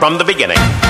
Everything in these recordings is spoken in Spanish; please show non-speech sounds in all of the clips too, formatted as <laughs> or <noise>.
from the beginning.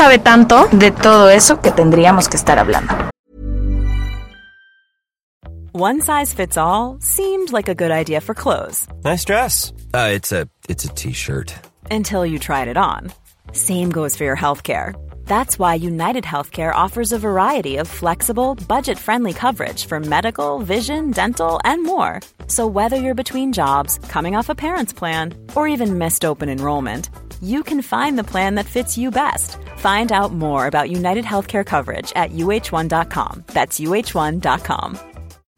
sabe tanto. de todo eso que tendríamos que estar hablando. One size fits all seemed like a good idea for clothes Nice dress. Uh, it's a it's a t-shirt. until you tried it on. Same goes for your healthcare. That's why United Healthcare offers a variety of flexible, budget friendly coverage for medical, vision, dental, and more. So, whether you're between jobs, coming off a parent's plan, or even missed open enrollment, you can find the plan that fits you best. Find out more about United Healthcare coverage at uh1.com. That's uh1.com.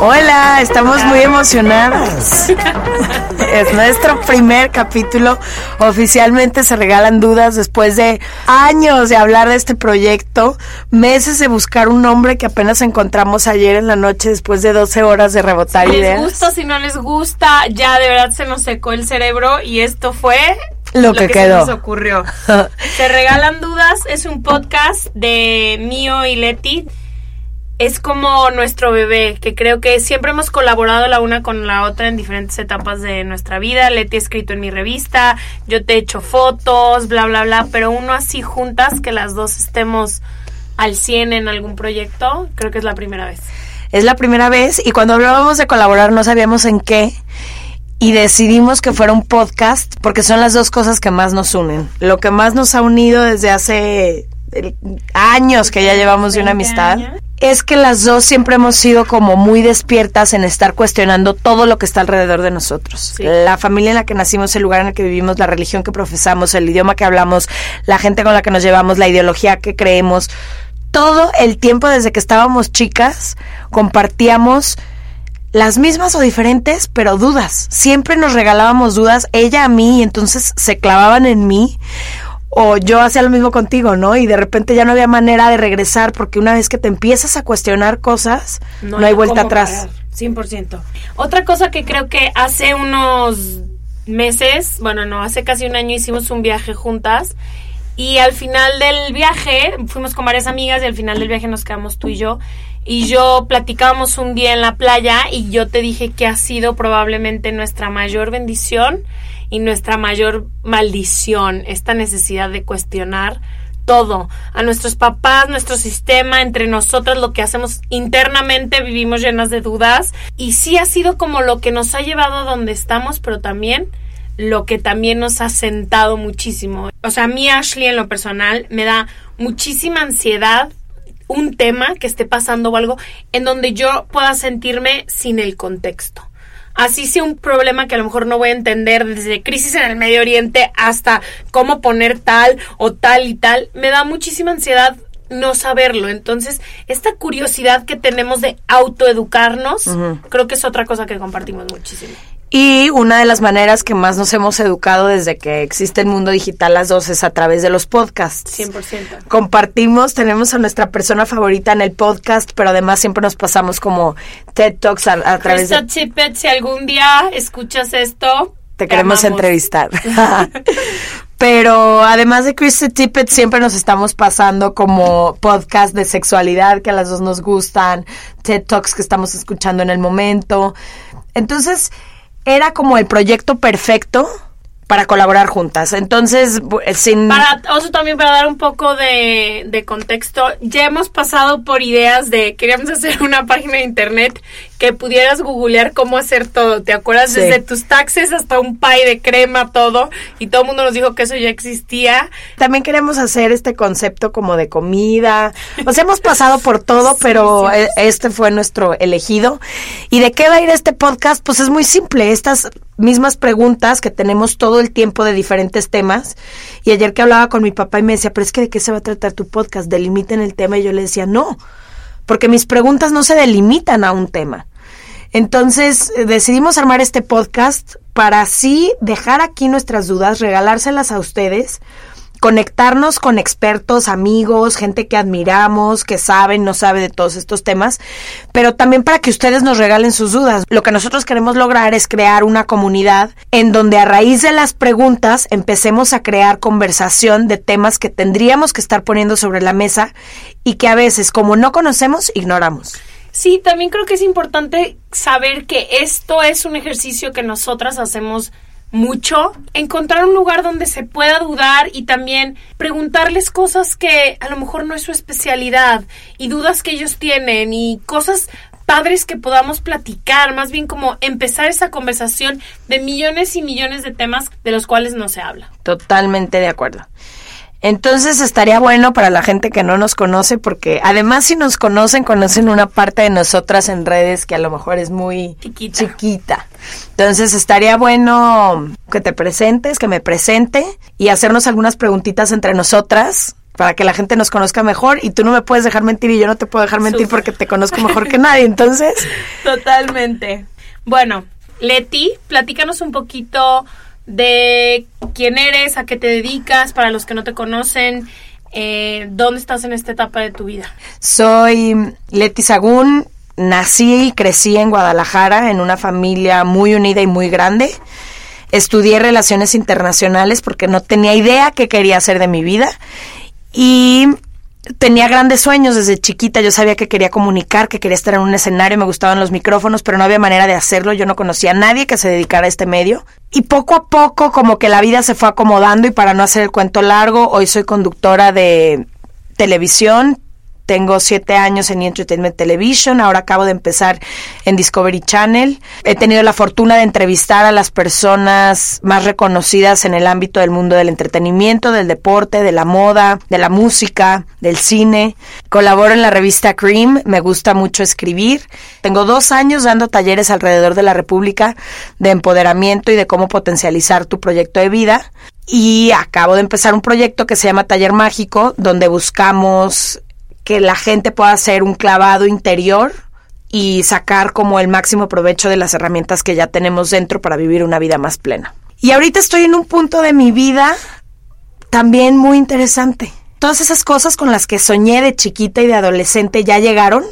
Hola, estamos muy emocionadas. Es nuestro primer capítulo. Oficialmente se regalan dudas después de años de hablar de este proyecto, meses de buscar un nombre que apenas encontramos ayer en la noche después de 12 horas de rebotar Les ideas. gusta, si no les gusta, ya de verdad se nos secó el cerebro y esto fue Lo que quedó. se nos ocurrió. <laughs> se regalan dudas, es un podcast de mío y Leti. Es como nuestro bebé, que creo que siempre hemos colaborado la una con la otra en diferentes etapas de nuestra vida. Leti ha escrito en mi revista, yo te he hecho fotos, bla, bla, bla, pero uno así juntas, que las dos estemos al 100 en algún proyecto, creo que es la primera vez. Es la primera vez y cuando hablábamos de colaborar no sabíamos en qué y decidimos que fuera un podcast porque son las dos cosas que más nos unen. Lo que más nos ha unido desde hace años que ya llevamos de una 20 amistad años. Es que las dos siempre hemos sido como muy despiertas en estar cuestionando todo lo que está alrededor de nosotros. Sí. La familia en la que nacimos, el lugar en el que vivimos, la religión que profesamos, el idioma que hablamos, la gente con la que nos llevamos, la ideología que creemos. Todo el tiempo desde que estábamos chicas compartíamos las mismas o diferentes, pero dudas. Siempre nos regalábamos dudas, ella a mí, y entonces se clavaban en mí. O yo hacía lo mismo contigo, ¿no? Y de repente ya no había manera de regresar porque una vez que te empiezas a cuestionar cosas, no, hay vuelta atrás. parar, 100%. Otra cosa que creo que hace unos meses, bueno, no, hace casi un año hicimos un viaje juntas y al final del viaje fuimos con varias amigas y al final del viaje nos quedamos tú y yo y yo platicábamos un día en la playa y yo te dije que ha sido probablemente nuestra mayor bendición y nuestra mayor maldición, esta necesidad de cuestionar todo, a nuestros papás, nuestro sistema, entre nosotros, lo que hacemos internamente, vivimos llenas de dudas y sí ha sido como lo que nos ha llevado a donde estamos, pero también lo que también nos ha sentado muchísimo. O sea, a mí Ashley en lo personal me da muchísima ansiedad un tema que esté pasando o algo en donde yo pueda sentirme sin el contexto así sea un problema que a lo mejor no voy a entender desde crisis en el Medio Oriente hasta cómo poner tal o tal y tal, me da muchísima ansiedad no saberlo. Entonces, esta curiosidad que tenemos de autoeducarnos, creo que es otra cosa que compartimos muchísimo. Y una de las maneras que más nos hemos educado desde que existe el mundo digital las dos es a través de los podcasts. 100%. Compartimos, tenemos a nuestra persona favorita en el podcast, pero además siempre nos pasamos como TED Talks a, a través Krista de... Tippett, si algún día escuchas esto, Te queremos amamos. entrevistar. <laughs> Pero además de Krista Tippett, siempre nos estamos pasando como podcast de sexualidad que a las dos nos gustan, TED Talks que estamos escuchando en el momento. Entonces, era como el proyecto perfecto para colaborar juntas. Entonces, eh, sin... Para, también para dar un poco de, de contexto, ya hemos pasado por ideas de, queríamos hacer una página de internet que pudieras googlear cómo hacer todo, ¿te acuerdas? Sí. Desde tus taxes hasta un pie de crema, todo, y todo el mundo nos dijo que eso ya existía. También queremos hacer este concepto como de comida. O sea, hemos pasado por todo, <laughs> pero e- este fue nuestro elegido. ¿Y de qué va a ir este podcast? Pues es muy simple. Estas mismas preguntas que tenemos todo el tiempo de diferentes temas. Y ayer que hablaba con mi papá y me decía, pero es que de qué se va a tratar tu podcast? Delimiten el tema. Y yo le decía, no, porque mis preguntas no se delimitan a un tema. Entonces eh, decidimos armar este podcast para así dejar aquí nuestras dudas, regalárselas a ustedes, conectarnos con expertos, amigos, gente que admiramos, que saben, no sabe de todos estos temas, pero también para que ustedes nos regalen sus dudas. Lo que nosotros queremos lograr es crear una comunidad en donde a raíz de las preguntas empecemos a crear conversación de temas que tendríamos que estar poniendo sobre la mesa y que a veces, como no conocemos, ignoramos. Sí, también creo que es importante saber que esto es un ejercicio que nosotras hacemos mucho, encontrar un lugar donde se pueda dudar y también preguntarles cosas que a lo mejor no es su especialidad y dudas que ellos tienen y cosas padres que podamos platicar, más bien como empezar esa conversación de millones y millones de temas de los cuales no se habla. Totalmente de acuerdo. Entonces estaría bueno para la gente que no nos conoce, porque además si nos conocen, conocen una parte de nosotras en redes que a lo mejor es muy Chiquita. chiquita. Entonces estaría bueno que te presentes, que me presente y hacernos algunas preguntitas entre nosotras para que la gente nos conozca mejor y tú no me puedes dejar mentir y yo no te puedo dejar mentir porque te conozco mejor que <laughs> nadie. Entonces, Totalmente. Bueno, Leti, platícanos un poquito de quién eres, a qué te dedicas, para los que no te conocen, eh, dónde estás en esta etapa de tu vida. Soy Leti Sagún, nací y crecí en Guadalajara en una familia muy unida y muy grande. Estudié relaciones internacionales porque no tenía idea qué quería hacer de mi vida y tenía grandes sueños desde chiquita. Yo sabía que quería comunicar, que quería estar en un escenario, me gustaban los micrófonos, pero no había manera de hacerlo. Yo no conocía a nadie que se dedicara a este medio. Y poco a poco, como que la vida se fue acomodando y para no hacer el cuento largo, hoy soy conductora de televisión. Tengo siete años en E! Entertainment Television, ahora acabo de empezar en Discovery Channel. He tenido la fortuna de entrevistar a las personas más reconocidas en el ámbito del mundo del entretenimiento, del deporte, de la moda, de la música, del cine. Colaboro en la revista Cream, me gusta mucho escribir. Tengo dos años dando talleres alrededor de la República de empoderamiento y de cómo potencializar tu proyecto de vida. Y acabo de empezar un proyecto que se llama Taller Mágico, donde buscamos que la gente pueda hacer un clavado interior y sacar como el máximo provecho de las herramientas que ya tenemos dentro para vivir una vida más plena. Y ahorita estoy en un punto de mi vida también muy interesante. Todas esas cosas con las que soñé de chiquita y de adolescente ya llegaron.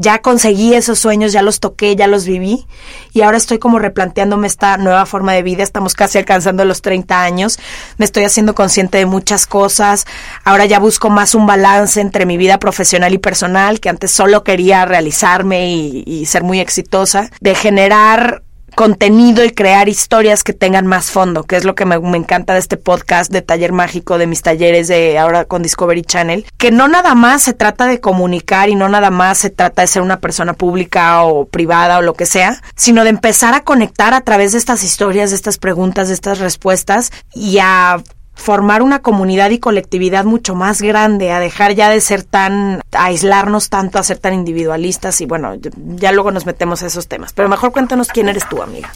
Ya conseguí esos sueños, ya los toqué, ya los viví y ahora estoy como replanteándome esta nueva forma de vida. Estamos casi alcanzando los 30 años. Me estoy haciendo consciente de muchas cosas. Ahora ya busco más un balance entre mi vida profesional y personal, que antes solo quería realizarme y, y ser muy exitosa, de generar contenido y crear historias que tengan más fondo, que es lo que me, me encanta de este podcast de Taller Mágico, de mis talleres de ahora con Discovery Channel, que no nada más se trata de comunicar y no nada más se trata de ser una persona pública o privada o lo que sea, sino de empezar a conectar a través de estas historias, de estas preguntas, de estas respuestas y a formar una comunidad y colectividad mucho más grande, a dejar ya de ser tan, aislarnos tanto, a ser tan individualistas y bueno, ya, ya luego nos metemos a esos temas. Pero mejor cuéntanos quién eres tú, amiga.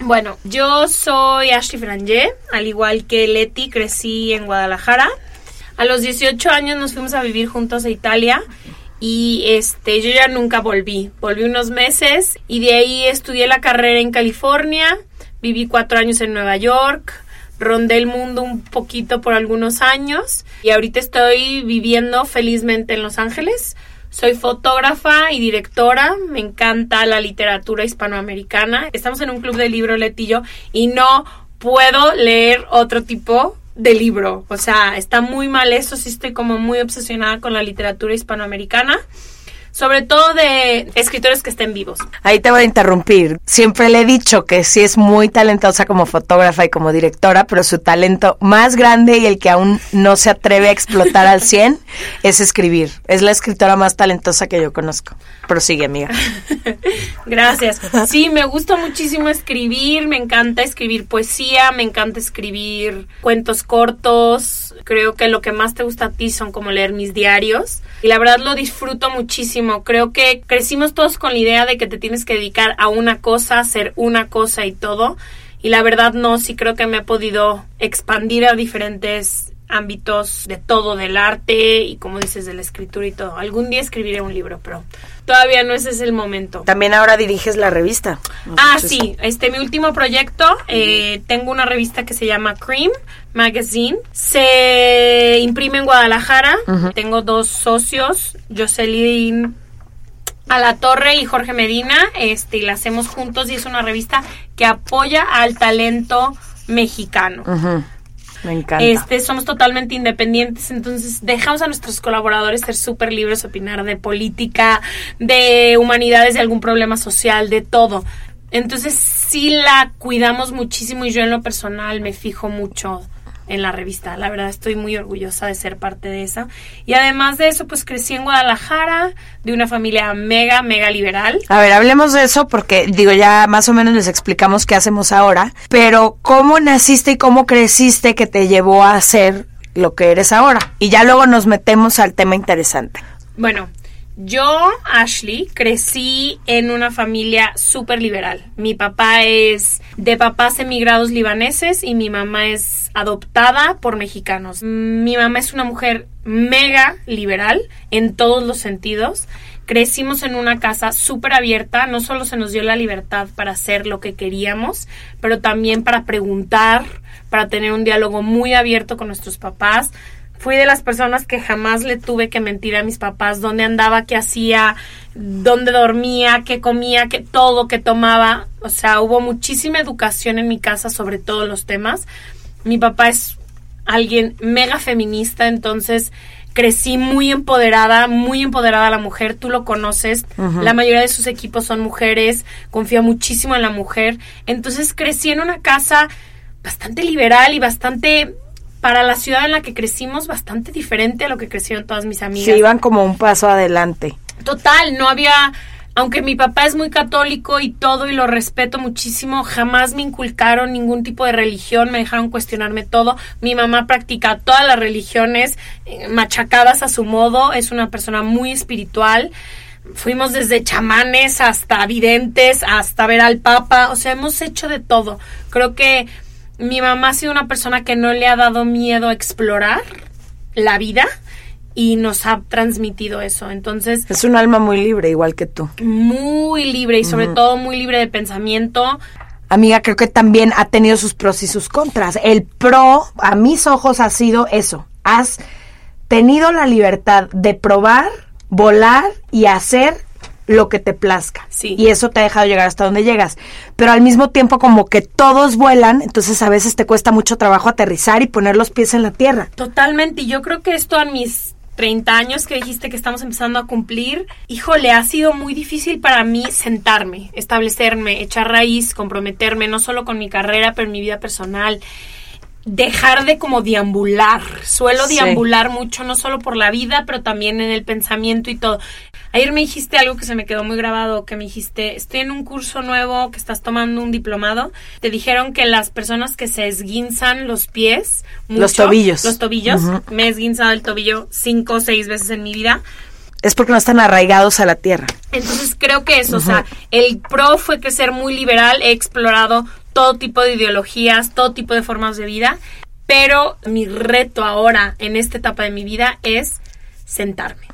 Bueno, yo soy Ashley Frangé, al igual que Leti, crecí en Guadalajara. A los 18 años nos fuimos a vivir juntos a Italia y este yo ya nunca volví. Volví unos meses y de ahí estudié la carrera en California, viví cuatro años en Nueva York, rondé el mundo un poquito por algunos años y ahorita estoy viviendo felizmente en Los Ángeles. Soy fotógrafa y directora, me encanta la literatura hispanoamericana. Estamos en un club de libro, Letillo, y no puedo leer otro tipo de libro. O sea, está muy mal eso, sí estoy como muy obsesionada con la literatura hispanoamericana. Sobre todo de escritores que estén vivos. Ahí te voy a interrumpir. Siempre le he dicho que sí es muy talentosa como fotógrafa y como directora, pero su talento más grande y el que aún no se atreve a explotar al 100 <laughs> es escribir. Es la escritora más talentosa que yo conozco. Prosigue, amiga. <laughs> Gracias. Sí, me gusta muchísimo escribir, me encanta escribir poesía, me encanta escribir cuentos cortos. Creo que lo que más te gusta a ti son como leer mis diarios. Y la verdad lo disfruto muchísimo. Creo que crecimos todos con la idea de que te tienes que dedicar a una cosa, hacer una cosa y todo. Y la verdad no, sí creo que me he podido expandir a diferentes ámbitos de todo, del arte y como dices, de la escritura y todo. Algún día escribiré un libro, pero todavía no ese es el momento. También ahora diriges la revista. Ah, sí, este mi último proyecto, eh, tengo una revista que se llama Cream Magazine, se imprime en Guadalajara, tengo dos socios, Jocelyn a la Torre y Jorge Medina, este, y la hacemos juntos y es una revista que apoya al talento mexicano. Me encanta. Este, somos totalmente independientes, entonces dejamos a nuestros colaboradores ser súper libres, opinar de política, de humanidades, de algún problema social, de todo. Entonces sí la cuidamos muchísimo y yo en lo personal me fijo mucho en la revista. La verdad estoy muy orgullosa de ser parte de esa. Y además de eso, pues crecí en Guadalajara, de una familia mega, mega liberal. A ver, hablemos de eso porque, digo, ya más o menos les explicamos qué hacemos ahora, pero ¿cómo naciste y cómo creciste que te llevó a ser lo que eres ahora? Y ya luego nos metemos al tema interesante. Bueno, yo, Ashley, crecí en una familia súper liberal. Mi papá es de papás emigrados libaneses y mi mamá es adoptada por mexicanos. Mi mamá es una mujer mega liberal en todos los sentidos. Crecimos en una casa súper abierta, no solo se nos dio la libertad para hacer lo que queríamos, pero también para preguntar, para tener un diálogo muy abierto con nuestros papás fui de las personas que jamás le tuve que mentir a mis papás dónde andaba, qué hacía, dónde dormía, qué comía, qué todo, qué tomaba. O sea, hubo muchísima educación en mi casa sobre todos los temas. Mi papá es alguien mega feminista, entonces crecí muy empoderada, muy empoderada la mujer, tú lo conoces, la mayoría de sus equipos son mujeres, confía muchísimo en la mujer, entonces crecí en una casa bastante liberal y bastante para la ciudad en la que crecimos bastante diferente a lo que crecieron todas mis amigas. Se iban como un paso adelante. Total, no había, aunque mi papá es muy católico y todo y lo respeto muchísimo, jamás me inculcaron ningún tipo de religión, me dejaron cuestionarme todo. Mi mamá practica todas las religiones eh, machacadas a su modo, es una persona muy espiritual. Fuimos desde chamanes hasta videntes, hasta ver al papa, o sea, hemos hecho de todo. Creo que mi mamá ha sido una persona que no le ha dado miedo a explorar la vida y nos ha transmitido eso. Entonces... Es un alma muy libre, igual que tú. Muy libre y sobre todo muy libre de pensamiento. Amiga, creo que también ha tenido sus pros y sus contras. El pro, a mis ojos, ha sido eso. Has tenido la libertad de probar, volar y hacer lo que te plazca. Sí. Y eso te ha dejado llegar hasta donde llegas. Pero al mismo tiempo como que todos vuelan, entonces a veces te cuesta mucho trabajo aterrizar y poner los pies en la tierra. Totalmente. Y yo creo que esto a mis 30 años que dijiste que estamos empezando a cumplir, híjole, ha sido muy difícil para mí sentarme, establecerme, echar raíz, comprometerme, no solo con mi carrera, pero en mi vida personal dejar de como deambular. Suelo Sí. deambular mucho, no solo por la vida, pero también en el pensamiento y todo. Ayer me dijiste algo que se me quedó muy grabado, que me dijiste, estoy en un curso nuevo, que estás tomando un diplomado. Te dijeron que las personas que se esguinzan los pies, Los tobillos. los tobillos, me he esguinzado el tobillo cinco o seis veces en mi vida. Es porque no están arraigados a la tierra. Entonces creo que eso, o sea, el pro fue que ser muy liberal, he explorado todo tipo de ideologías, todo tipo de formas de vida, pero mi reto ahora en esta etapa de mi vida es sentarme.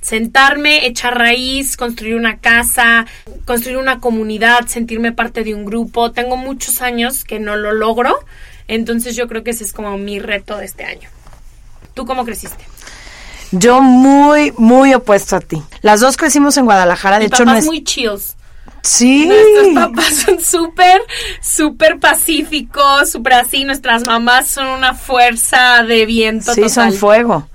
Sentarme, echar raíz, construir una casa, construir una comunidad, sentirme parte de un grupo. Tengo muchos años que no lo logro, entonces yo creo que ese es como mi reto de este año. ¿Tú cómo creciste? Yo muy, muy opuesto a ti. Las dos crecimos en Guadalajara, de Mi hecho papá no es muy chills. Sí. Nuestros papás son súper, súper pacíficos, súper así. Nuestras mamás son una fuerza de viento Sí, total. son fuego.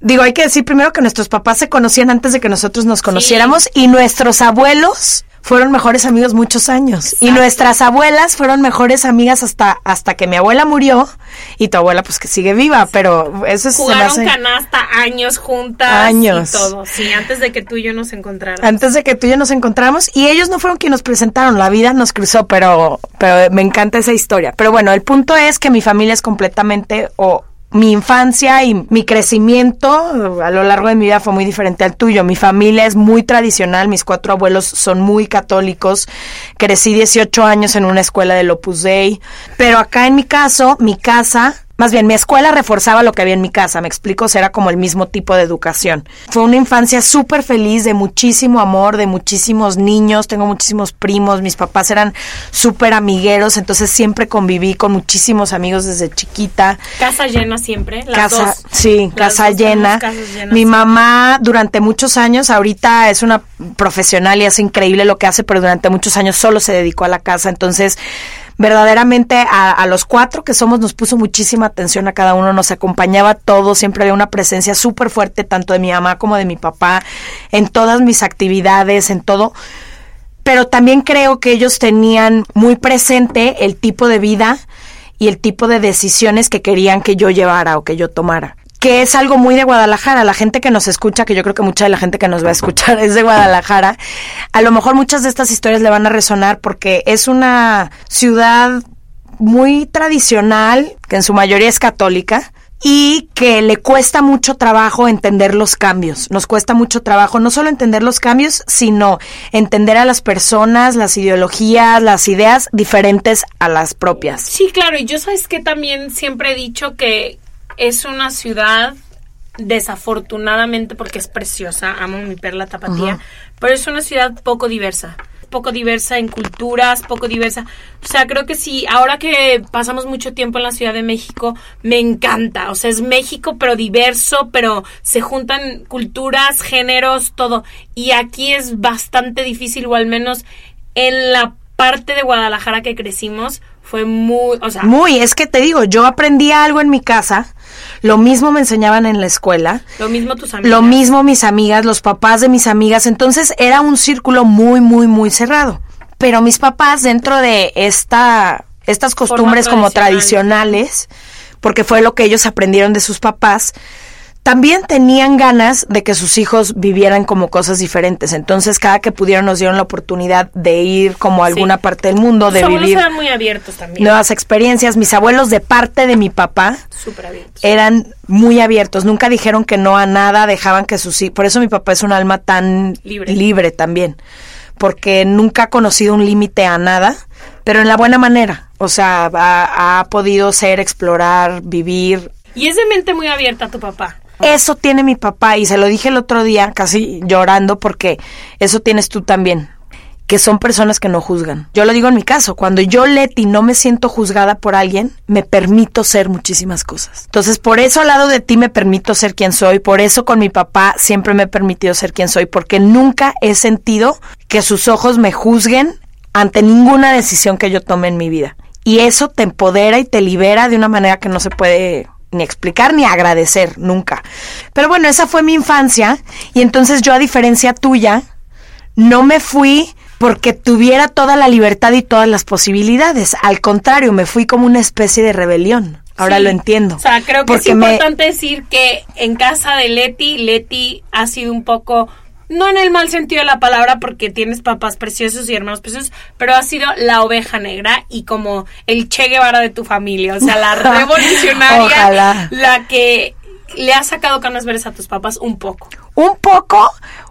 Digo, hay que decir primero que nuestros papás se conocían antes de que nosotros nos conociéramos y nuestros abuelos fueron mejores amigos muchos años. Y nuestras abuelas fueron mejores amigas hasta, hasta que mi abuela murió y tu abuela pues que sigue viva, pero eso es... se me Jugaron hace- canasta años juntas Años. y todo. Sí, antes de que tú y yo nos encontráramos. Antes de que tú y yo nos encontráramos y ellos no fueron quienes nos presentaron, la vida nos cruzó, pero, pero me encanta esa historia. Pero bueno, el punto es que mi familia es completamente o mi infancia y mi crecimiento a lo largo de mi vida fue muy diferente al tuyo. Mi familia es muy tradicional, mis cuatro abuelos son muy católicos. Crecí 18 años en una escuela del Opus Dei, pero acá en mi caso, mi casa más bien, mi escuela reforzaba lo que había en mi casa, me explico, o sea, era como el mismo tipo de educación. Fue una infancia súper feliz, de muchísimo amor, de muchísimos niños, tengo muchísimos primos, mis papás eran súper amigueros, entonces siempre conviví con muchísimos amigos desde chiquita. Casa llena siempre. Las casa, dos. sí, Las casa dos llena. llenas. Mi mamá durante muchos años, ahorita es una profesional y es increíble lo que hace, pero durante muchos años solo se dedicó a la casa, entonces verdaderamente a, a los cuatro que somos nos puso muchísima atención a cada uno, nos acompañaba a todos, siempre había una presencia súper fuerte tanto de mi mamá como de mi papá en todas mis actividades, en todo. Pero también creo que ellos tenían muy presente el tipo de vida y el tipo de decisiones que querían que yo llevara o que yo tomara. Que es algo muy de Guadalajara. La gente que nos escucha, que yo creo que mucha de la gente que nos va a escuchar <laughs> es de Guadalajara, a lo mejor muchas de estas historias le van a resonar porque es una ciudad muy tradicional, que en su mayoría es católica, y que le cuesta mucho trabajo entender los cambios. Nos cuesta mucho trabajo no solo entender los cambios, sino entender a las personas, las ideologías, las ideas diferentes a las propias. Sí, claro, y yo sabes que también siempre he dicho que es una ciudad desafortunadamente porque es preciosa, amo mi perla tapatía, pero es una ciudad poco diversa, poco diversa en culturas, poco diversa. O sea, creo que sí, ahora que pasamos mucho tiempo en la Ciudad de México, me encanta, o sea, es México pero diverso, pero se juntan culturas, géneros, todo. Y aquí es bastante difícil o al menos en la parte de Guadalajara que crecimos fue muy, o sea, Muy, es que te digo, yo aprendí algo en mi casa, lo mismo me enseñaban en la escuela, lo mismo tus amigos. lo mismo mis amigas, los papás de mis amigas, entonces era un círculo muy, muy, muy cerrado. Pero mis papás dentro de esta, estas costumbres como tradicional. tradicionales, porque fue lo que ellos aprendieron de sus papás, también tenían ganas de que sus hijos vivieran como cosas diferentes. Entonces, cada que pudieron nos dieron la oportunidad de ir como a alguna Sí. parte del mundo, de abuelos vivir eran muy abiertos también. nuevas experiencias. Mis abuelos de parte de mi papá Súper abiertos. eran muy abiertos, nunca dijeron que no a nada, dejaban que sus hijos, por eso mi papá es un alma tan Libre. libre también, porque nunca ha conocido un límite a nada, pero en la buena manera, o sea, ha, ha podido ser, explorar, vivir. Y es de mente muy abierta tu papá. Eso tiene mi papá y se lo dije el otro día casi llorando porque eso tienes tú también que son personas que no juzgan. Yo lo digo en mi caso, cuando yo, Leti, no me siento juzgada por alguien, me permito ser muchísimas cosas. Entonces, por eso al lado de ti me permito ser quien soy, por eso con mi papá siempre me he permitido ser quien soy, porque nunca he sentido que sus ojos me juzguen ante ninguna decisión que yo tome en mi vida. Y eso te empodera y te libera de una manera que no se puede ni explicar ni agradecer nunca. Pero bueno, esa fue mi infancia y entonces yo a diferencia tuya, no me fui porque tuviera toda la libertad y todas las posibilidades. Al contrario, me fui como una especie de rebelión. Ahora Sí. lo entiendo. O sea, creo que Porque es me- importante decir que en casa de Leti, Leti ha sido un poco, no en el mal sentido de la palabra, porque tienes papás preciosos y hermanos preciosos, pero ha sido la oveja negra y como el Che Guevara de tu familia. O sea, la <laughs> revolucionaria, Ojalá. la que le ha sacado canas verdes a tus papás un poco. Un poco,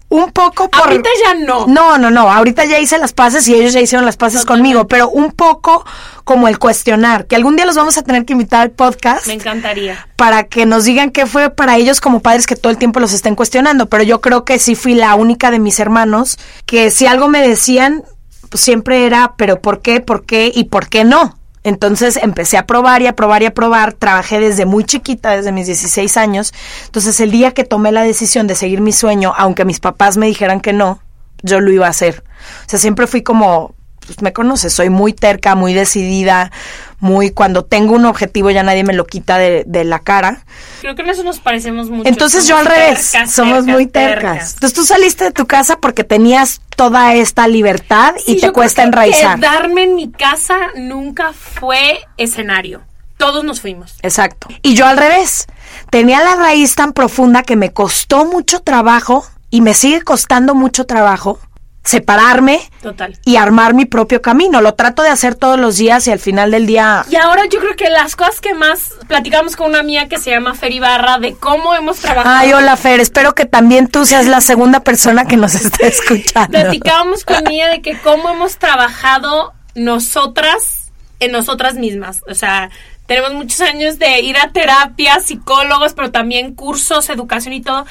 un poco por... Ahorita ya no. No, no, no. Ahorita ya hice las paces y ellos ya hicieron las paces Totalmente. conmigo, pero un poco como el cuestionar, que algún día los vamos a tener que invitar al podcast. Me encantaría. para que nos digan qué fue para ellos como padres que todo el tiempo los estén cuestionando, pero yo creo que sí fui la única de mis hermanos que si algo me decían, pues siempre era, pero ¿por qué? ¿Por qué? ¿Y por qué no? Entonces empecé a probar y a probar y a probar, trabajé desde muy chiquita, desde mis 16 años, entonces el día que tomé la decisión de seguir mi sueño, aunque mis papás me dijeran que no, yo lo iba a hacer. O sea, siempre fui como pues me conoces, soy muy terca, muy decidida, muy cuando tengo un objetivo ya nadie me lo quita de, de la cara. Creo que en eso nos parecemos mucho. Entonces yo al revés, tercas, somos tercas, muy tercas. Entonces tú saliste de tu casa porque tenías toda esta libertad Sí, y te yo cuesta creo que enraizar. Quedarme en mi casa nunca fue escenario. Todos nos fuimos. Exacto. Y yo al revés. Tenía la raíz tan profunda que me costó mucho trabajo y me sigue costando mucho trabajo separarme Total. y armar mi propio camino. Lo trato de hacer todos los días y al final del día Y ahora yo creo que las cosas que más platicamos con una amiga que se llama Fer Ibarra de cómo hemos trabajado. Ay, hola Fer, espero que también tú seas la segunda persona que nos <laughs> esté escuchando. Platicábamos con <laughs> ella de que cómo hemos trabajado nosotras en nosotras mismas. O sea, tenemos muchos años de ir a terapia, psicólogos, pero también cursos, educación y todo.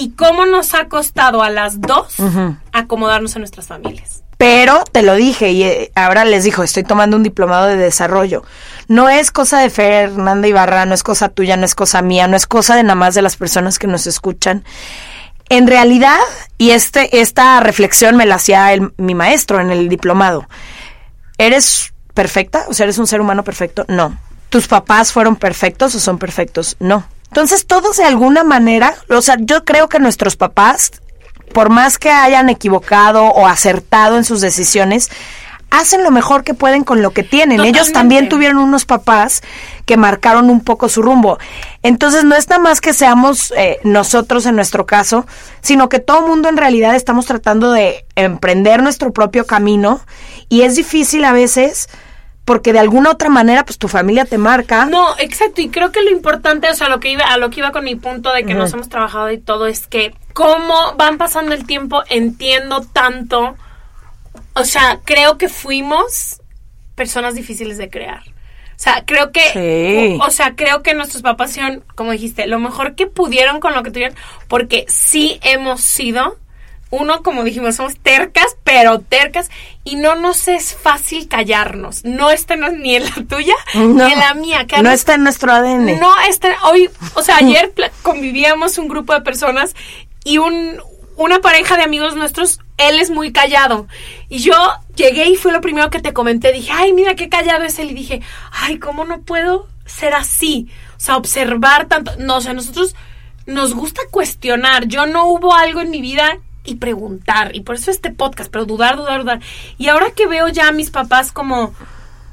Y cómo nos ha costado a las dos acomodarnos a nuestras familias. Pero te lo dije y eh, ahora les dijo, estoy tomando un diplomado de desarrollo. No es cosa de Fernanda Ibarra, no es cosa tuya, no es cosa mía, no es cosa de nada más de las personas que nos escuchan. En realidad, y este, esta reflexión me la hacía el- mi maestro en el diplomado. ¿Eres perfecta? O sea, ¿eres un ser humano perfecto? No. ¿Tus papás fueron perfectos o son perfectos? No. Entonces, todos de alguna manera, o sea, yo creo que nuestros papás, por más que hayan equivocado o acertado en sus decisiones, hacen lo mejor que pueden con lo que tienen. Ellos también tuvieron unos papás que marcaron un poco su rumbo. Entonces, no es nada más que seamos eh, nosotros en nuestro caso, sino que todo mundo en realidad estamos tratando de emprender nuestro propio camino y es difícil a veces porque de alguna otra manera pues tu familia te marca. No, exacto, y creo que lo importante, o sea, lo que iba, a lo que iba con mi punto de que nos hemos trabajado y todo es que cómo van pasando el tiempo, entiendo tanto, o sea, creo que fuimos personas difíciles de crear. O sea, creo que, Sí. o, o sea, creo que nuestros papás hicieron, como dijiste, lo mejor que pudieron con lo que tuvieron, porque sí hemos sido, uno, como dijimos, somos tercas, pero tercas, y no nos es fácil callarnos. No está ni en la tuya, No, ni en la mía. no está en nuestro ADN. no, este, hoy, o sea, <laughs> ayer convivíamos un grupo de personas y un, una pareja de amigos nuestros, él es muy callado. Y yo llegué y fue lo primero que te comenté. Dije, ay, mira qué callado es él. Y dije, ay, ¿cómo no puedo ser así? O sea, observar tanto. No, o sea, nosotros nos gusta cuestionar. Yo no hubo algo en mi vida y preguntar. Y por eso este podcast, pero dudar, dudar, dudar. Y ahora que veo ya a mis papás como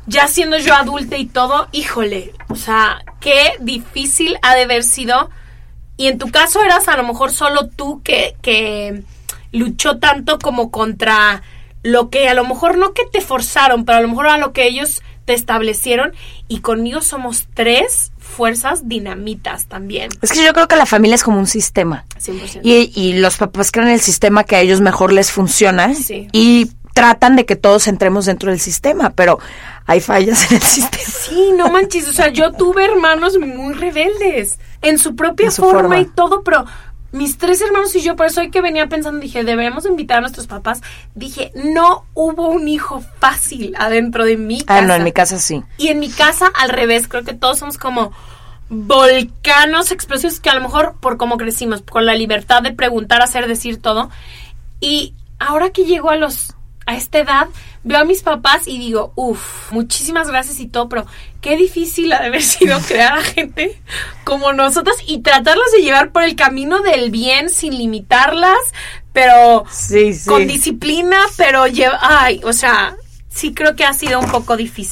ya siendo yo adulta y todo, híjole, o sea, qué difícil ha de haber sido. Y en tu caso eras a lo mejor solo tú que, que luchó tanto como contra lo que a lo mejor no que te forzaron, pero a lo mejor a lo que ellos te establecieron. Y conmigo somos tres fuerzas dinamitas también. Es que yo creo que la familia es como un sistema. 100%. Y, y los papás crean el sistema que a ellos mejor les funciona Sí. y tratan de que todos entremos dentro del sistema, pero hay fallas en el <laughs> sistema. Sí, no manches, o sea, yo tuve hermanos muy rebeldes en su propia En su forma, forma. y todo, pero mis tres hermanos y yo, por eso hoy que venía pensando, dije, deberíamos invitar a nuestros papás. Dije, no hubo un hijo fácil adentro de mi casa. Ah, no, en mi casa sí. Y en mi casa, al revés, creo que todos somos como volcanos explosivos que a lo mejor por cómo crecimos, con la libertad de preguntar, hacer, decir todo. Y ahora que llego a los a esta edad, veo a mis papás y digo, uff, muchísimas gracias y todo, pero qué difícil ha de haber sido <laughs> crear a gente como nosotras y tratarlas de llevar por el camino del bien sin limitarlas, pero Sí, sí. con disciplina, pero lleva, ay, o sea, sí creo que ha sido un poco difícil.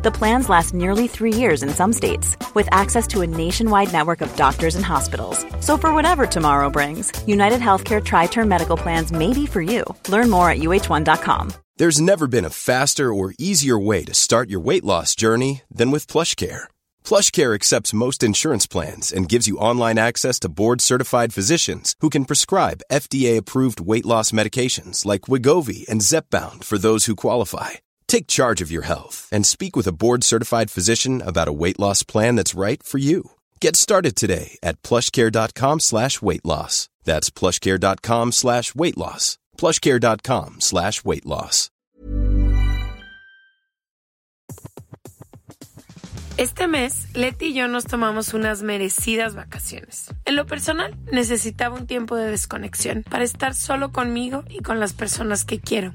The plans last nearly three years in some states, with access to a nationwide network of doctors and hospitals. So, for whatever tomorrow brings, United Healthcare Tri Term Medical Plans may be for you. Learn more at uh1.com. There's never been a faster or easier way to start your weight loss journey than with PlushCare. PlushCare accepts most insurance plans and gives you online access to board-certified physicians who can prescribe FDA-approved weight loss medications like Wigovi and Zepbound for those who qualify. Take charge of your health and speak with a board-certified physician about a weight loss plan that's right for you. Get started today at plushcare.com slash weight loss. That's plushcare.com slash weight loss. Plushcare.com slash weight loss. Este mes, Leti y yo nos tomamos unas merecidas vacaciones. En lo personal, necesitaba un tiempo de desconexión para estar solo conmigo y con las personas que quiero.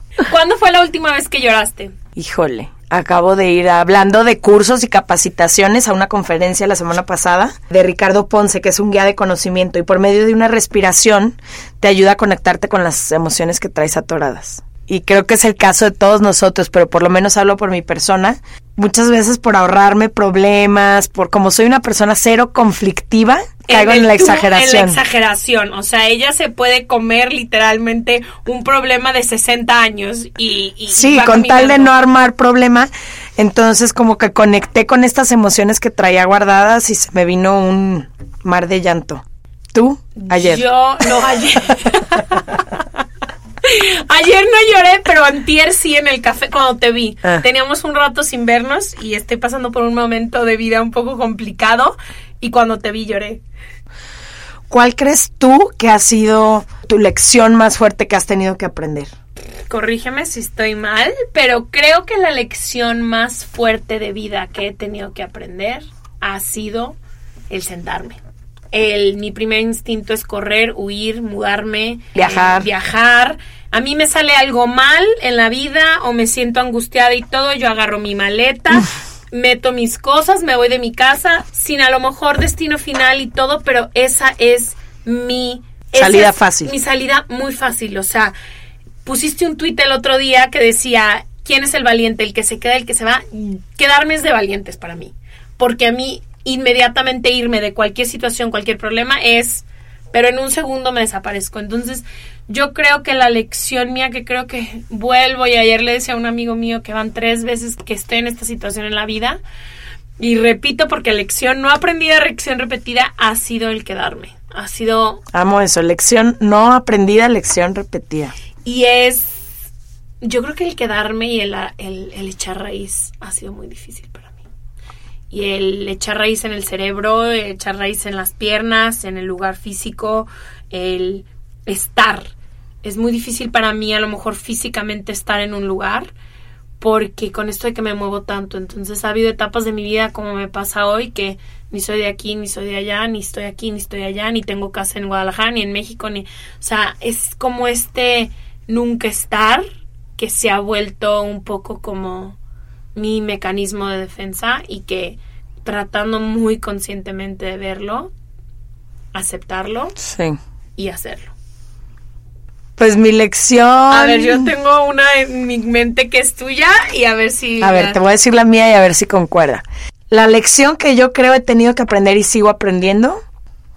¿Cuándo fue la última vez que lloraste? híjole. Acabo de ir hablando de cursos y capacitaciones a una conferencia la semana pasada de Ricardo Ponce, que es un guía de conocimiento y por medio de una respiración te ayuda a conectarte con las emociones que traes atoradas. Y creo que es el caso de todos nosotros, pero por lo menos hablo por mi persona. Muchas veces por ahorrarme problemas, por como soy una persona cero conflictiva, caigo en, la exageración. En la exageración. O sea, ella se puede comer literalmente un problema de 60 años y. y Sí, va con tal de no armar problema, entonces como que conecté con estas emociones que traía guardadas y se me vino un mar de llanto. ¿Tú? Ayer. Yo, no, ayer. <laughs> Ayer no lloré, pero antier sí en el café cuando te vi. Ah. Teníamos un rato sin vernos y estoy pasando por un momento de vida un poco complicado y cuando te vi lloré. ¿Cuál crees tú que ha sido tu lección más fuerte que has tenido que aprender? Corrígeme si estoy mal, pero creo que la lección más fuerte de vida que he tenido que aprender ha sido el sentarme. El, mi primer instinto es correr, huir, mudarme, Viajar. eh, viajar. A mí me sale algo mal en la vida o me siento angustiada y todo, yo agarro mi maleta, meto mis cosas, me voy de mi casa, sin a lo mejor destino final y todo, pero esa es mi Salida es fácil. Mi salida muy fácil, o sea, pusiste un tuit el otro día que decía, ¿quién es el valiente? El que se queda, el que se va. Quedarme es de valientes para mí. Porque a mí inmediatamente irme de cualquier situación, cualquier problema es, pero en un segundo me desaparezco. Entonces, yo creo que la lección mía, que creo que vuelvo, y ayer le decía a un amigo mío que van tres veces que estoy en esta situación en la vida, y repito porque lección no aprendida, lección repetida, ha sido el quedarme. Ha sido Amo eso, lección no aprendida, lección repetida. y es, yo creo que el quedarme y el, el, el echar raíz ha sido muy difícil para mí. Y el echar raíz en el cerebro, el echar raíz en las piernas, en el lugar físico, el estar. Es muy difícil para mí a lo mejor físicamente estar en un lugar porque con esto de que me muevo tanto, entonces ha habido etapas de mi vida como me pasa hoy que ni soy de aquí, ni soy de allá, ni estoy aquí, ni estoy allá, ni tengo casa en Guadalajara, ni en México, ni, o sea, es como este nunca estar que se ha vuelto un poco como mi mecanismo de defensa y que tratando muy conscientemente de verlo, aceptarlo Sí. y hacerlo. Pues mi lección. A ver, yo tengo una en mi mente que es tuya y a ver si... A ver, te voy a decir la mía y a ver si concuerda. La lección que yo creo he tenido que aprender y sigo aprendiendo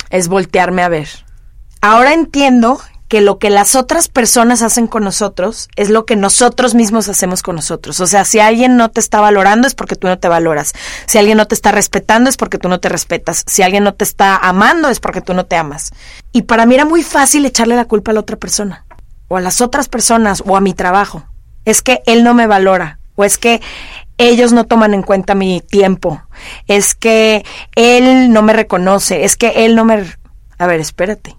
es voltearme a ver. Ahora entiendo que que lo que las otras personas hacen con nosotros es lo que nosotros mismos hacemos con nosotros. O sea, si alguien no te está valorando es porque tú no te valoras. Si alguien no te está respetando es porque tú no te respetas. Si alguien no te está amando es porque tú no te amas. Y para mí era muy fácil echarle la culpa a la otra persona, o a las otras personas, o a mi trabajo. Es que él no me valora, o es que ellos no toman en cuenta mi tiempo, es que él no me reconoce, es que él no me... A ver, espérate.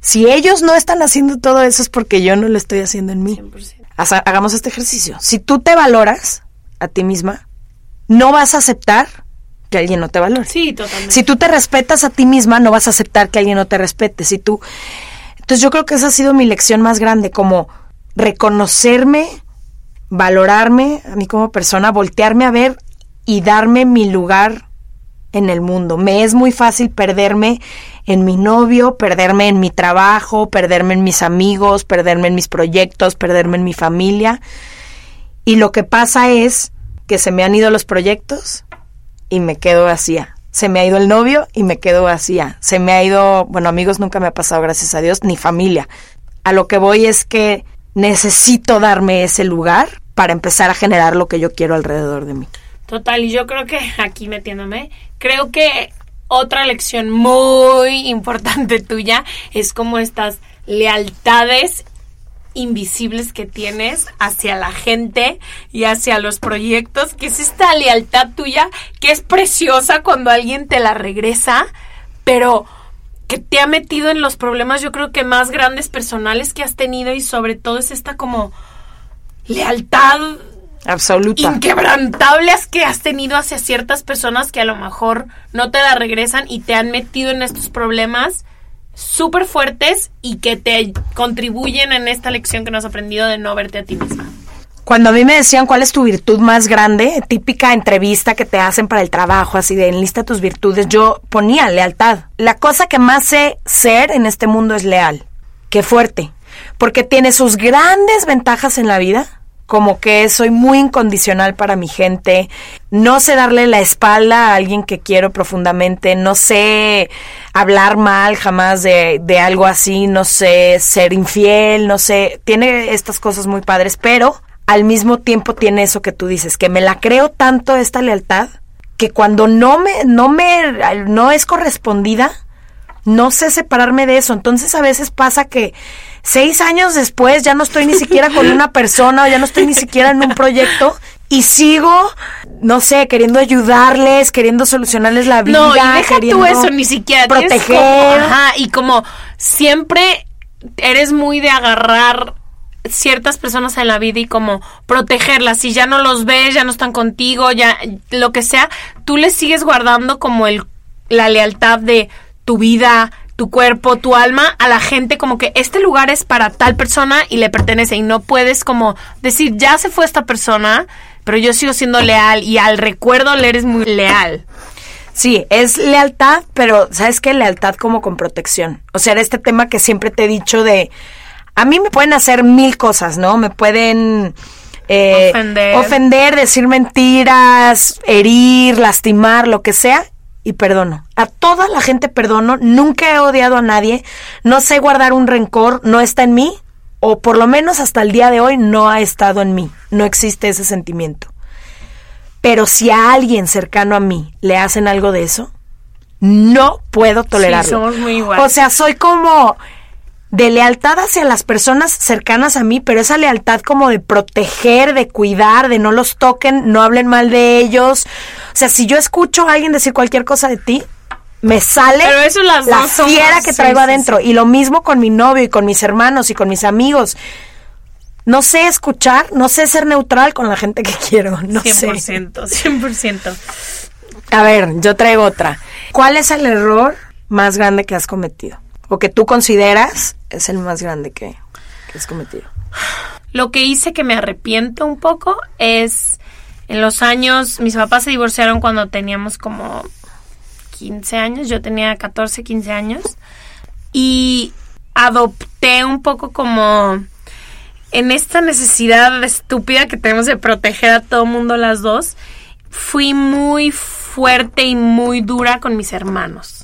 Si ellos no están haciendo todo eso es porque yo no lo estoy haciendo en mí. Hagamos este ejercicio. Si tú te valoras a ti misma, no vas a aceptar que alguien no te valore. Sí, totalmente. Si tú te respetas a ti misma, no vas a aceptar que alguien no te respete. Si tú... Entonces yo creo que esa ha sido mi lección más grande, como reconocerme, valorarme a mí como persona, voltearme a ver y darme mi lugar en el mundo. Me es muy fácil perderme en mi novio, perderme en mi trabajo, perderme en mis amigos, perderme en mis proyectos, perderme en mi familia. Y lo que pasa es que se me han ido los proyectos y me quedo vacía. Se me ha ido el novio y me quedo vacía. Se me ha ido, bueno, amigos nunca me ha pasado, gracias a Dios, ni familia. A lo que voy es que necesito darme ese lugar para empezar a generar lo que yo quiero alrededor de mí. Total, y yo creo que aquí metiéndome, creo que otra lección muy <laughs> importante tuya es como estas lealtades invisibles que tienes hacia la gente y hacia los proyectos, que es esta lealtad tuya que es preciosa cuando alguien te la regresa, pero que te ha metido en los problemas yo creo que más grandes personales que has tenido y sobre todo es esta como lealtad absoluta. inquebrantables que has tenido hacia ciertas personas que a lo mejor no te la regresan y te han metido en estos problemas súper fuertes y que te contribuyen en esta lección que nos has aprendido de no verte a ti misma. Cuando a mí me decían cuál es tu virtud más grande, típica entrevista que te hacen para el trabajo, así de enlista tus virtudes, yo ponía lealtad. La cosa que más sé ser en este mundo es leal. Qué fuerte. Porque tiene sus grandes ventajas en la vida, como que soy muy incondicional para mi gente, no sé darle la espalda a alguien que quiero profundamente, no sé hablar mal jamás de, de, algo así, no sé ser infiel, no sé, tiene estas cosas muy padres, pero al mismo tiempo tiene eso que tú dices, que me la creo tanto esta lealtad, que cuando no me, no me, no es correspondida, no sé separarme de eso, entonces a veces pasa que seis años después ya no estoy ni siquiera con una persona o ya no estoy ni siquiera en un proyecto y sigo, no sé, queriendo ayudarles, queriendo solucionarles la vida. No, y deja tú eso, ni siquiera. Proteger. ajá, y como siempre eres muy de agarrar ciertas personas en la vida y como protegerlas. Si ya no los ves, ya no están contigo, ya lo que sea, tú les sigues guardando como el la lealtad de tu vida, tu cuerpo, tu alma a la gente como que este lugar es para tal persona y le pertenece y no puedes como decir ya se fue esta persona, pero yo sigo siendo leal y al recuerdo le eres muy leal. Sí, es lealtad, pero ¿sabes qué? Lealtad como con protección. O sea, era este tema que siempre te he dicho de... A mí me pueden hacer mil cosas, ¿no? Me pueden... Eh, ofender. ofender, decir mentiras, herir, lastimar, lo que sea, y perdono. A toda la gente perdono, nunca he odiado a nadie, no sé guardar un rencor, no está en mí, o por lo menos hasta el día de hoy no ha estado en mí, no existe ese sentimiento. Pero si a alguien cercano a mí le hacen algo de eso, no puedo tolerarlo. Sí, somos muy igual. O sea, soy como de lealtad hacia las personas cercanas a mí, pero esa lealtad como de proteger, de cuidar, de no los toquen, no hablen mal de ellos. O sea, si yo escucho a alguien decir cualquier cosa de ti, me sale Pero eso las la fiera que sí, traigo sí, adentro. Y lo mismo con mi novio y con mis hermanos y con mis amigos. No sé escuchar, no sé ser neutral con la gente que quiero, no sé. 100%, 100%. A ver, yo traigo otra. ¿Cuál es el error más grande que has cometido? O que tú consideras es el más grande que, que has cometido. Lo que hice que me arrepiento un poco es en los años, mis papás se divorciaron cuando teníamos como 15 años, yo tenía 14, 15 años y adopté un poco como en esta necesidad estúpida que tenemos de proteger a todo mundo las dos, fui muy fuerte y muy dura con mis hermanos.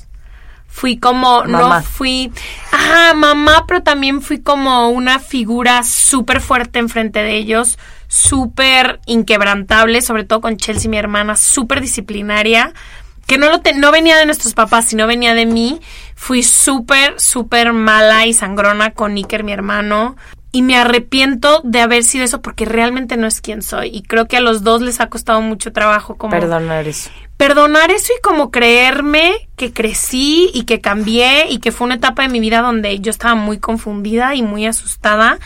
Fui como, Mamá. no fui, ah, Ajá, mamá, pero también fui como una figura súper fuerte enfrente de ellos, súper inquebrantable, sobre todo con Chelsea, mi hermana, súper disciplinaria, que no, lo no venía de nuestros papás, sino venía de mí. Fui súper, súper mala y sangrona con Iker, mi hermano. Y me arrepiento de haber sido eso porque realmente no es quien soy. Y creo que a los dos les ha costado mucho trabajo como... Perdonar eso. Perdonar eso y como creerme que crecí y que cambié y que fue una etapa de mi vida donde yo estaba muy confundida y muy asustada.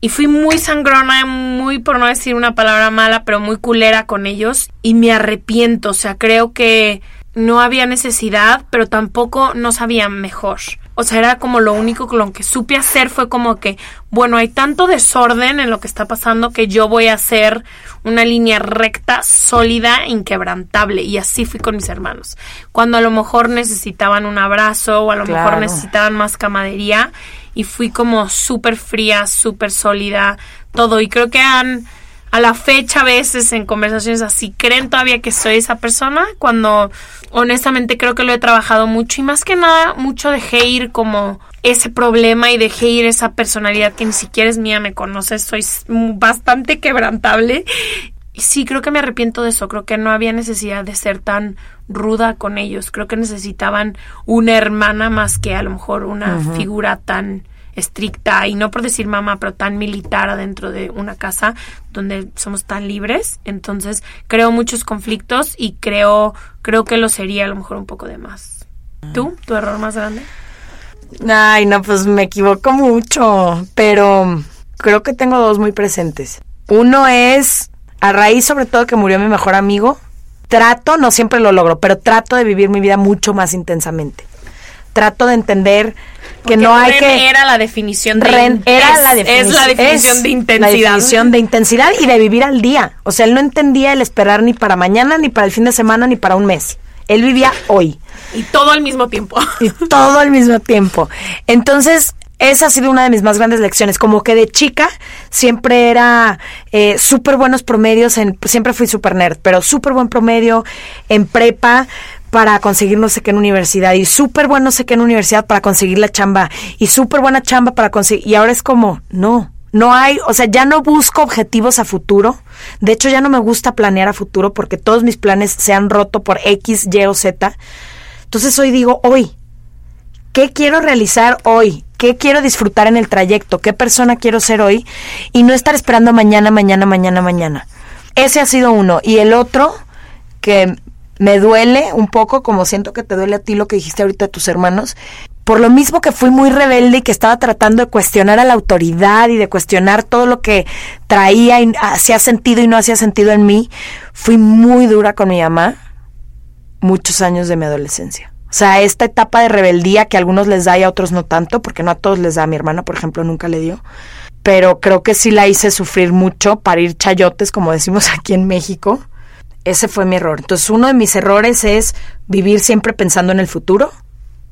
Y fui muy sangrona, muy, por no decir una palabra mala, pero muy culera con ellos. Y me arrepiento, o sea, creo que no había necesidad, pero tampoco no sabía mejor. O sea, era como lo único con lo que supe hacer fue como que, bueno, hay tanto desorden en lo que está pasando que yo voy a hacer una línea recta, sólida, inquebrantable. Y así fui con mis hermanos. Cuando a lo mejor necesitaban un abrazo o a lo mejor necesitaban más camadería y fui como súper fría, súper sólida, todo. Y creo que han a la fecha a veces en conversaciones así creen todavía que soy esa persona cuando honestamente creo que lo he trabajado mucho y más que nada mucho dejé ir como ese problema y dejé ir esa personalidad que ni siquiera es mía, me conoces, soy bastante quebrantable. Y sí, creo que me arrepiento de eso, creo que no había necesidad de ser tan ruda con ellos, creo que necesitaban una hermana más que a lo mejor una figura tan estricta y no por decir mamá, pero tan militar adentro de una casa donde somos tan libres. Entonces creo muchos conflictos y creo, creo que lo sería a lo mejor un poco de más. ¿Tú? ¿Tu error más grande? Ay, no, pues me equivoco mucho, pero creo que tengo dos muy presentes. Uno es, a raíz sobre todo que murió mi mejor amigo, trato, no siempre lo logro, pero trato de vivir mi vida mucho más intensamente. Trato de entender que no hay que era la definición de era la definición, es la definición de intensidad. la definición de intensidad y de vivir al día. O sea él no entendía el esperar ni para mañana ni para el fin de semana ni para un mes. Él vivía hoy. Y todo al mismo tiempo. Y todo al mismo tiempo. Entonces esa ha sido una de mis más grandes lecciones. Como que de chica siempre era eh, súper buenos promedios, en, siempre fui súper nerd, pero súper buen promedio en prepa para conseguir no sé qué en universidad y súper bueno no sé qué en universidad para conseguir la chamba y súper buena chamba para conseguir y ahora es como no no hay, o sea, ya no busco objetivos a futuro. De hecho, ya no me gusta planear a futuro porque todos mis planes se han roto por X, Y o Z. Entonces hoy digo, hoy, ¿qué quiero realizar hoy? ¿Qué quiero disfrutar en el trayecto? ¿Qué persona quiero ser hoy? Y no estar esperando mañana, mañana, mañana, mañana. Ese ha sido uno. Y el otro, que me duele un poco, como siento que te duele a ti lo que dijiste ahorita de tus hermanos, por lo mismo que fui muy rebelde y que estaba tratando de cuestionar a la autoridad y de cuestionar todo lo que traía y hacía sentido y no hacía sentido en mí, fui muy dura con mi mamá muchos años de mi adolescencia. O sea, esta etapa de rebeldía que a algunos les da y a otros no tanto, porque no a todos les da, a mi hermana, por ejemplo, nunca le dio. Pero creo que sí la hice sufrir mucho para ir chayotes, como decimos <laughs> aquí en México ese fue mi error. Entonces, uno de mis errores es vivir siempre pensando en el futuro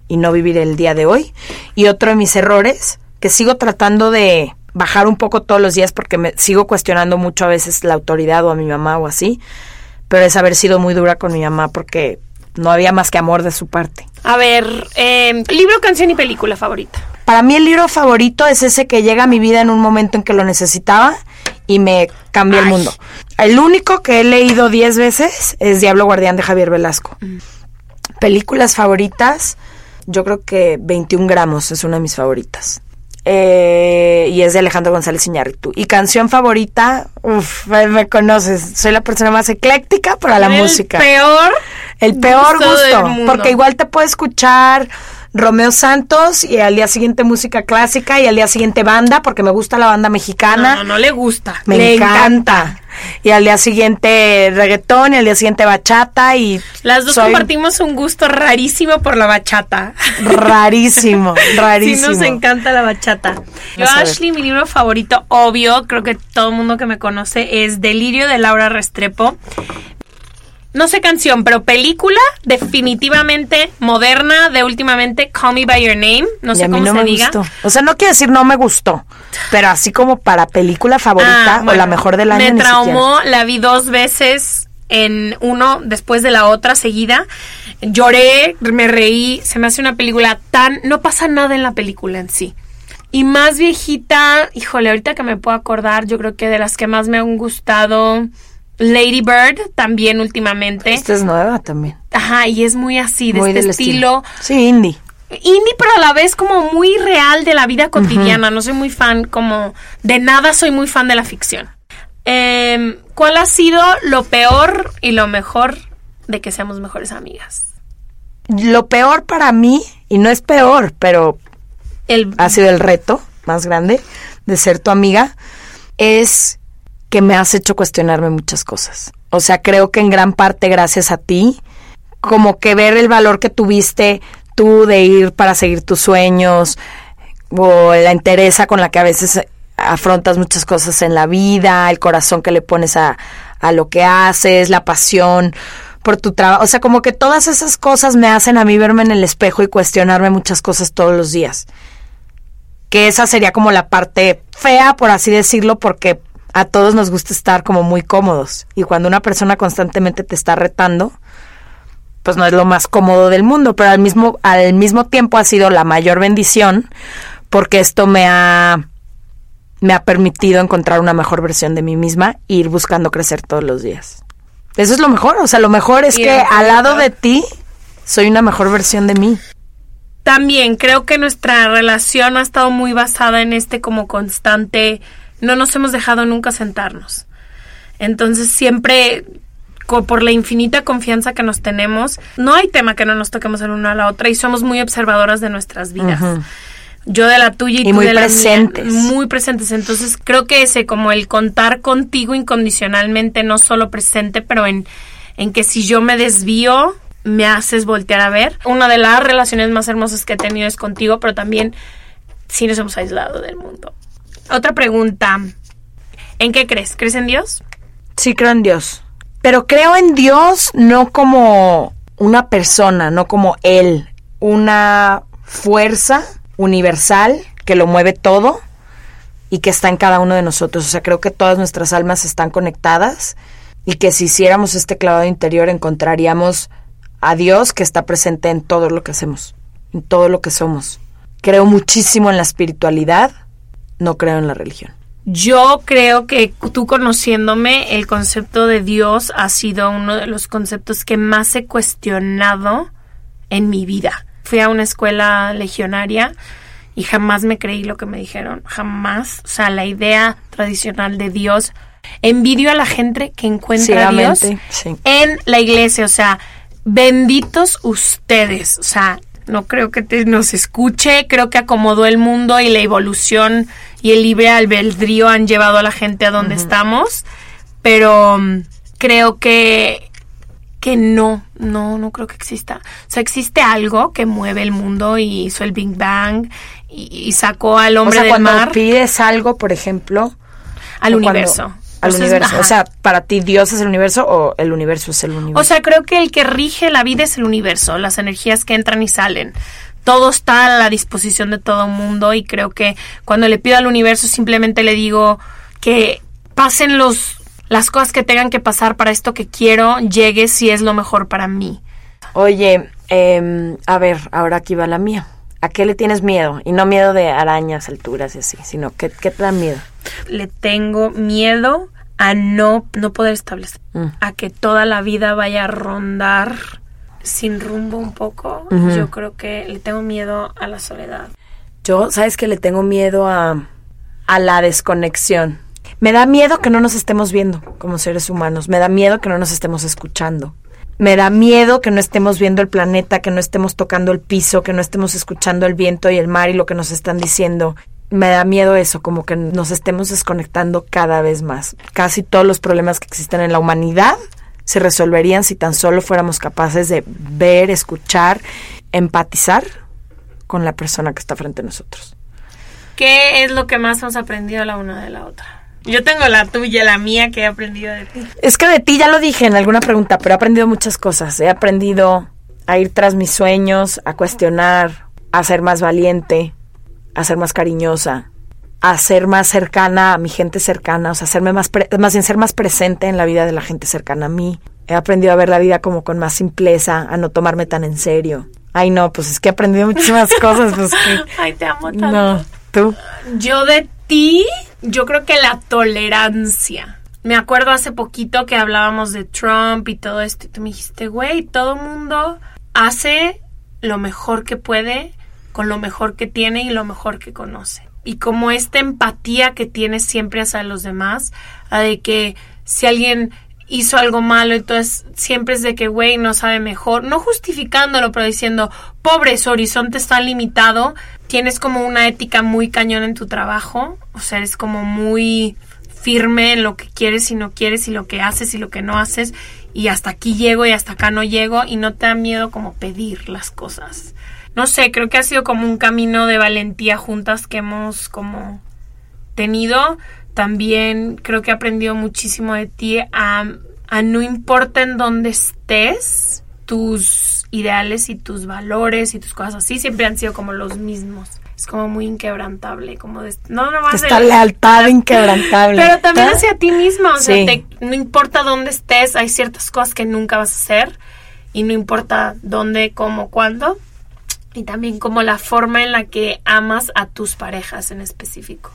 y no vivir el día de hoy. Y otro de mis errores, que sigo tratando de bajar un poco todos los días porque me sigo cuestionando mucho a veces la autoridad o a mi mamá o así, pero es haber sido muy dura con mi mamá porque no había más que amor de su parte. A ver, eh, libro, canción y película favorita. Para mí el libro favorito es ese que llega a mi vida en un momento en que lo necesitaba y me cambió el mundo. El único que he leído 10 veces es Diablo Guardián de Javier Velasco. Mm. Películas favoritas, yo creo que 21 gramos es una de mis favoritas. Eh, y es de Alejandro González Iñárritu. Y canción favorita, uff, me, conoces, soy la persona más ecléctica para la música. El peor. El peor gusto, porque igual te puedo escuchar Romeo Santos y al día siguiente música clásica y al día siguiente banda porque me gusta la banda mexicana. No, no, le gusta. Me encanta. Y al día siguiente reggaetón y al día siguiente bachata y... Las dos compartimos un gusto rarísimo por la bachata. Rarísimo, rarísimo. <laughs> Sí nos encanta la bachata. Yo, Ashley, mi libro favorito, obvio, creo que todo el mundo que me conoce, es Delirio de Laura Restrepo no sé canción, pero película definitivamente moderna de últimamente Call Me By Your Name, no sé cómo se diga. O sea, no quiero decir no me gustó, pero así como para película favorita ah, o la mejor del año. Me traumó, la vi dos veces en uno después de la otra seguida. Lloré, me reí, se me hace una película tan... No pasa nada en la película en sí. Y más viejita, híjole, ahorita que me puedo acordar, yo creo que de las que más me han gustado, Lady Bird también últimamente. Esta es nueva también. Ajá, y es muy así, de Muy este estilo. Sí, indie. Indie, pero a la vez como muy real de la vida cotidiana. No soy muy fan como de nada, soy muy fan de la ficción. Em, ¿Cuál ha sido lo peor y lo mejor de que seamos mejores amigas? Lo peor para mí, y no es peor, pero El, ha sido el reto más grande de ser tu amiga, es que me has hecho cuestionarme muchas cosas. O sea, creo que en gran parte gracias a ti, como que ver el valor que tuviste tú de ir para seguir tus sueños, o la entereza con la que a veces afrontas muchas cosas en la vida, el corazón que le pones a, a lo que haces, la pasión por tu trabajo. O sea, como que todas esas cosas me hacen a mí verme en el espejo y cuestionarme muchas cosas todos los días que esa sería como la parte fea, por así decirlo, porque a todos nos gusta estar como muy cómodos. Y cuando una persona constantemente te está retando, pues no es lo más cómodo del mundo, pero al mismo, al mismo tiempo ha sido la mayor bendición, porque esto me ha, me ha permitido encontrar una mejor versión de mí misma e ir buscando crecer todos los días. Eso es lo mejor, o sea, lo mejor es Y que al lado de ti soy una mejor versión de mí. También creo que nuestra relación ha estado muy basada en este como constante, no nos hemos dejado nunca sentarnos. Entonces siempre, por la infinita confianza que nos tenemos, no hay tema que no nos toquemos el uno a la otra y somos muy observadoras de nuestras vidas. Yo de la tuya y, Y tú muy de la mía, presentes. muy presentes. Entonces creo que ese, como el contar contigo incondicionalmente, no solo presente, pero en, en que si yo me desvío, me haces voltear a ver. Una de las relaciones más hermosas que he tenido es contigo, pero también sí nos hemos aislado del mundo. Otra pregunta. ¿En qué crees? ¿Crees en Dios? Sí, creo en Dios. Pero creo en Dios no como una persona, no como Él. Una fuerza universal que lo mueve todo y que está en cada uno de nosotros. O sea, creo que todas nuestras almas están conectadas y que si hiciéramos este clavado interior encontraríamos a Dios que está presente en todo lo que hacemos, en todo lo que somos. Creo muchísimo en la espiritualidad, no creo en la religión. Yo creo que tú conociéndome, el concepto de Dios ha sido uno de los conceptos que más he cuestionado en mi vida. Fui a una escuela legionaria y jamás me creí lo que me dijeron, jamás. O sea, la idea tradicional de Dios. Envidio a la gente que encuentra a Dios sí. en la iglesia, o sea, benditos ustedes, o sea, no creo que te- nos escuche, creo que acomodó el mundo y la evolución y el libre albedrío han llevado a la gente a donde estamos, pero mm, creo que que no, no, no creo que exista. O sea, existe algo que mueve el mundo y hizo el Big Bang y, y sacó al O hombre sea, del cuando mar pides algo, por ejemplo, al o cuando- universo. al Entonces, universo. ajá. O sea, para ti Dios es el universo o el universo es el universo. O sea, creo que el que rige la vida es el universo, las energías que entran y salen. Todo está a la disposición de todo el mundo y creo que cuando le pido al universo simplemente le digo que pasen los las cosas que tengan que pasar para esto que quiero llegue si es lo mejor para mí. Oye, em, a ver, ahora aquí va la mía. ¿A qué le tienes miedo? Y no miedo de arañas, alturas y así, sino ¿qué, qué te da miedo? Le tengo miedo a no no poder establecer, Mm. a que toda la vida vaya a rondar sin rumbo un poco. Yo creo que le tengo miedo a la soledad. Yo, ¿sabes que Le tengo miedo a, a la desconexión. Me da miedo que no nos estemos viendo como seres humanos. Me da miedo que no nos estemos escuchando. Me da miedo que no estemos viendo el planeta, que no estemos tocando el piso, que no estemos escuchando el viento y el mar y lo que nos están diciendo. Me da miedo eso, como que nos estemos desconectando cada vez más. Casi todos los problemas que existen en la humanidad se resolverían si tan solo fuéramos capaces de ver, escuchar, empatizar con la persona que está frente a nosotros. ¿Qué es lo que más hemos aprendido la una de la otra? Yo tengo la tuya, la mía que he aprendido de ti. Es que de ti ya lo dije en alguna pregunta, pero he aprendido muchas cosas. He aprendido a ir tras mis sueños, a cuestionar, a ser más valiente, a ser más cariñosa, a ser más cercana a mi gente cercana, o sea, hacerme más, pre- más bien ser más presente en la vida de la gente cercana a mí. He aprendido a ver la vida como con más simpleza, a no tomarme tan en serio. Ay, no, pues es que he aprendido muchísimas <laughs> cosas. Pues Ay, te amo tanto. No, tú. Yo de ti, yo creo que la tolerancia. Me acuerdo hace poquito que hablábamos de Trump y todo esto, y tú me dijiste, güey, todo mundo hace lo mejor que puede con lo mejor que tiene y lo mejor que conoce. Y como esta empatía que tienes siempre hacia los demás, a de que si alguien hizo algo malo, entonces siempre es de que, güey, no sabe mejor, no justificándolo, pero diciendo, pobre, su horizonte está limitado, tienes como una ética muy cañón en tu trabajo, o sea, eres como muy firme en lo que quieres y no quieres y lo que haces y lo que no haces y hasta aquí llego y hasta acá no llego y no te da miedo como pedir las cosas. No sé, creo que ha sido como un camino de valentía juntas que hemos como tenido. También creo que he aprendido muchísimo de ti a, a no importa en dónde estés, tus ideales y tus valores y tus cosas así siempre han sido como los mismos. Es como muy inquebrantable, como de, no nomás Esta de- lealtad <laughs> inquebrantable. pero también hacia ti misma, o sea, te- no importa dónde estés, hay ciertas cosas que nunca vas a hacer y no importa dónde, cómo, cuándo. Y también como la forma en la que amas a tus parejas en específico.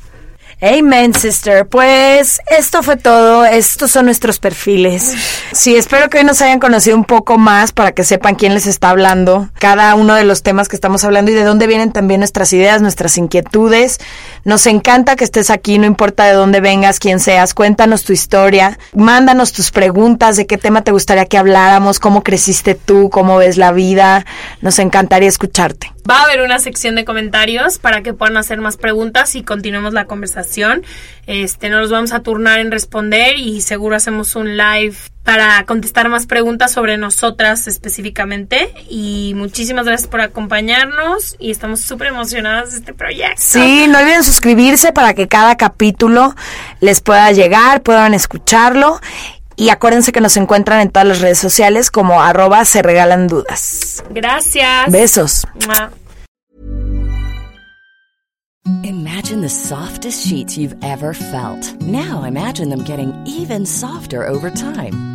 Amen, sister. Pues esto fue todo. Estos son nuestros perfiles. Sí, espero que hoy nos hayan conocido un poco más para que sepan quién les está hablando, cada uno de los temas que estamos hablando y de dónde vienen también nuestras ideas, nuestras inquietudes. Nos encanta que estés aquí, no importa de dónde vengas, quién seas. Cuéntanos tu historia, mándanos tus preguntas de qué tema te gustaría que habláramos, cómo creciste tú, cómo ves la vida. Nos encantaría escucharte. Va a haber una sección de comentarios para que puedan hacer más preguntas y continuemos la conversación. Este, nos los vamos a turnar en responder y seguro hacemos un live para contestar más preguntas sobre nosotras específicamente. Y muchísimas gracias por acompañarnos y estamos súper emocionadas de este proyecto. Sí, no olviden suscribirse para que cada capítulo les pueda llegar, puedan escucharlo. Y acuérdense que nos encuentran en todas las redes sociales como arroba se regalan dudas. Gracias. Besos. Mua. Imagine the softest sheets you've ever felt. Now imagine them getting even softer over time.